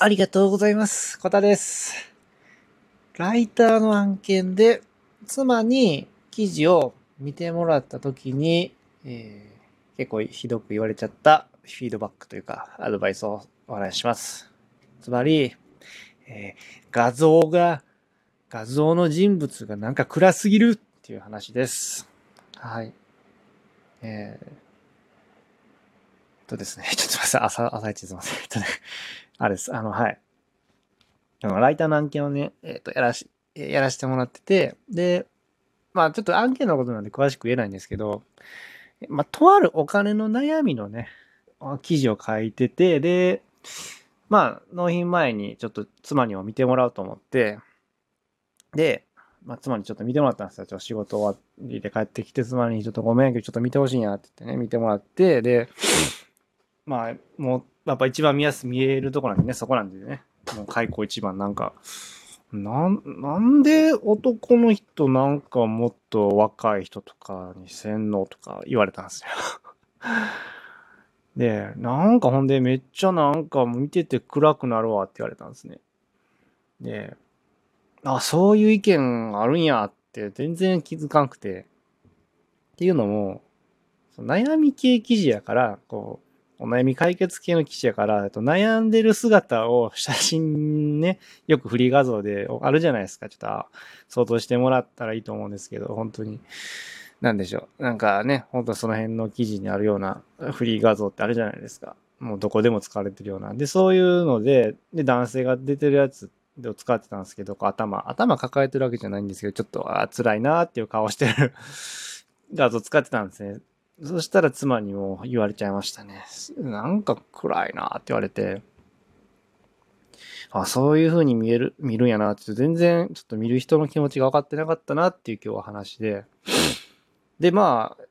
ありがとうございます。小田です。ライターの案件で、妻に記事を見てもらった時に、えー結構ひどく言われちゃったフィードバックというか、アドバイスをお話しします。つまり、えー画像が、画像の人物がなんか暗すぎるっていう話です。はい。えー、とですね、ちょっとすいません、朝、朝一すいません。えっとね、あれです。あの、はい。あの、ライターの案件をね、えっ、と、やらし、やらせてもらってて、で、まあ、ちょっと案件のことなんで詳しく言えないんですけど、まあ、とあるお金の悩みのね、記事を書いてて、で、まあ、納品前にちょっと妻にも見てもらおうと思って、で、まあ、妻にちょっと見てもらったんですよ。ちょっと仕事終わりで帰ってきて、妻にちょっとごめんけど、ちょっと見てほしいんやって言ってね、見てもらって、で、まあ、もう、やっぱ一番見やす、見えるとこなんでね、そこなんでね、もう開口一番なんか、なん、なんで男の人なんかもっと若い人とかに洗脳とか言われたんですよ。で、なんかほんでめっちゃなんか見てて暗くなるわって言われたんですね。で、あ、そういう意見あるんやって全然気づかんくて。っていうのも、その悩み系記事やから、こう、お悩み解決系の記事やから、えっと悩んでる姿を写真ね、よくフリー画像であるじゃないですか。ちょっと想像してもらったらいいと思うんですけど、本当に。なんでしょう。なんかね、本当その辺の記事にあるようなフリー画像ってあるじゃないですか。もうどこでも使われてるような。で、そういうので、で、男性が出てるやつを使ってたんですけど、頭、頭抱えてるわけじゃないんですけど、ちょっと、あ辛いなーっていう顔してる 画像使ってたんですね。そしたら妻にも言われちゃいましたね。なんか暗いなって言われて、あ、そういう風に見える、見るんやなって、全然ちょっと見る人の気持ちが分かってなかったなっていう今日は話で。で、まあ、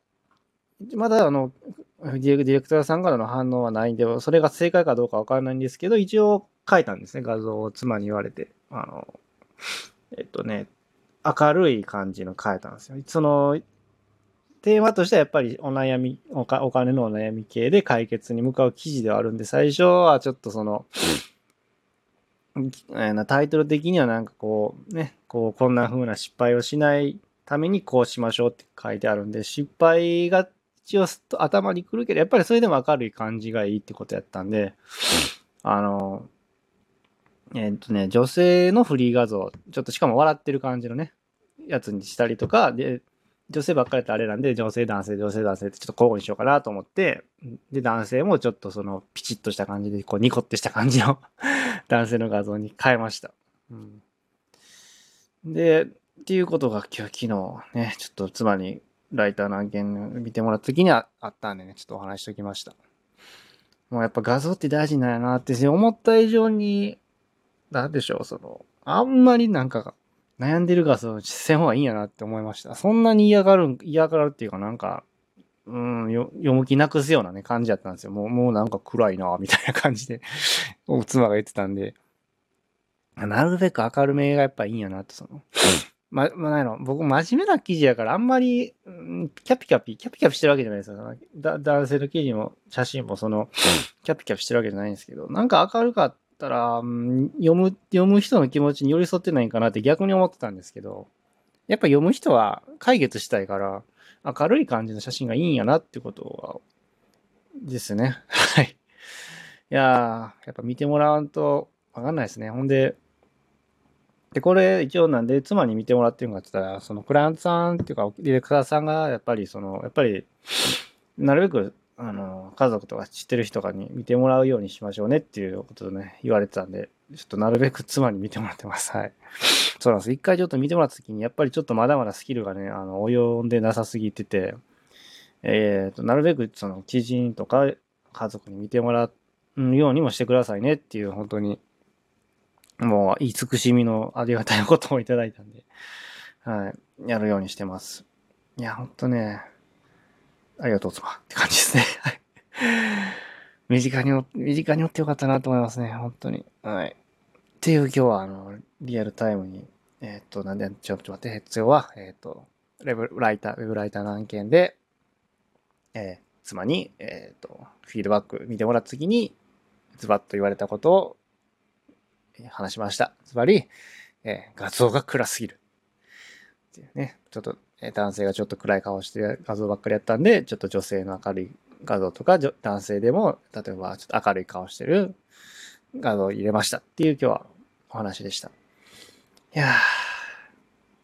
まだあの、ディレクターさんからの反応はないんで、それが正解かどうかわからないんですけど、一応書いたんですね、画像を妻に言われて。あの、えっとね、明るい感じの書いたんですよ。その、テーマとしてはやっぱりお悩みお、金のお悩み系で解決に向かう記事ではあるんで、最初はちょっとその、タイトル的にはなんかこう、ね、こう、こんな風な失敗をしないためにこうしましょうって書いてあるんで、失敗が一応すっと頭に来るけど、やっぱりそれでも明るい感じがいいってことやったんで、あの、えーっとね、女性のフリー画像、ちょっとしかも笑ってる感じのね、やつにしたりとか、で、女性ばっかりってあれなんで、女性男性、女性男性ってちょっと交互にしようかなと思って、で、男性もちょっとそのピチッとした感じで、こうニコってした感じの 男性の画像に変えました。うん、で、っていうことが今日昨日ね、ちょっと妻にライターの案件見てもらった時にはあったんでね、ちょっとお話しときました。もうやっぱ画像って大事なんやなって、思った以上に、なんでしょう、その、あんまりなんか悩んでる画像せん方がいいんやなって思いました。そんなに嫌がる、嫌がるっていうかなんか、うん、よ読む気なくすようなね、感じだったんですよ。もう、もうなんか暗いな、みたいな感じで、妻が言ってたんで、なるべく明るめがやっぱいいんやなって、その、ま、ま、なんやろ、僕真面目な記事やからあんまり、うんキャピキャピ、キャピキャピしてるわけじゃないですよ。だ男性の記事も写真もその、キャピキャピしてるわけじゃないんですけど、なんか明るかったら、うん読む、読む人の気持ちに寄り添ってないんかなって逆に思ってたんですけど、やっぱ読む人は解決したいから、明るい感じの写真がいいんやなってことは、ですね。はい。いや、やっぱ見てもらわんとわかんないですね。ほんで、で、これ一応なんで妻に見てもらってるのかって言ったら、そのクライアントさんっていうか、ディレクターさんがやっぱりその、やっぱり、なるべく、あの、家族とか知ってる人とかに見てもらうようにしましょうねっていうことをね、言われてたんで、ちょっとなるべく妻に見てもらってます。はい。そうなんです。一回ちょっと見てもらった時に、やっぱりちょっとまだまだスキルがね、あの、及んでなさすぎてて、えっ、と、なるべくその知人とか家族に見てもらうようにもしてくださいねっていう、本当に、もう、言い尽くしみのありがたいことをいただいたんで、はい、やるようにしてます。いや、ほんとね、ありがとう、妻って感じですね。はい。身近にお、身近におってよかったなと思いますね、本当に。はい。っていう今日は、あの、リアルタイムに、えーっと、なんで、ちょっと待って、必要は、えーっと、レブライター、ウェブライターの案件で、えー妻に、えっと、フィードバック見てもらった時に、ズバッと言われたことを、話しました。つまり、えー画像が暗すぎる。っていうね、ちょっと、えー男性がちょっと暗い顔して画像ばっかりやったんで、ちょっと女性の明るい画像とか、男性でも、例えばちょっと明るい顔してる画像を入れましたっていう今日はお話でした。いや、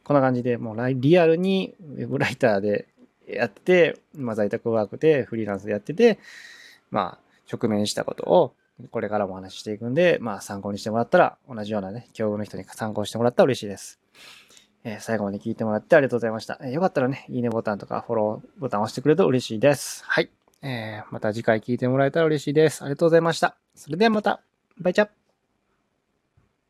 こんな感じでもうリアルにウェブライターでやって、まあ在宅ワークでフリーランスでやってて、まあ直面したことをこれからもお話ししていくんで、まあ参考にしてもらったら、同じようなね、境遇の人に参考してもらったら嬉しいです。えー最後まで聞いてもらってありがとうございました。えーよかったらね、いいねボタンとかフォローボタンを押してくれると嬉しいです。はい。えーまた次回聞いてもらえたら嬉しいです。ありがとうございました。それではまた。バイチャ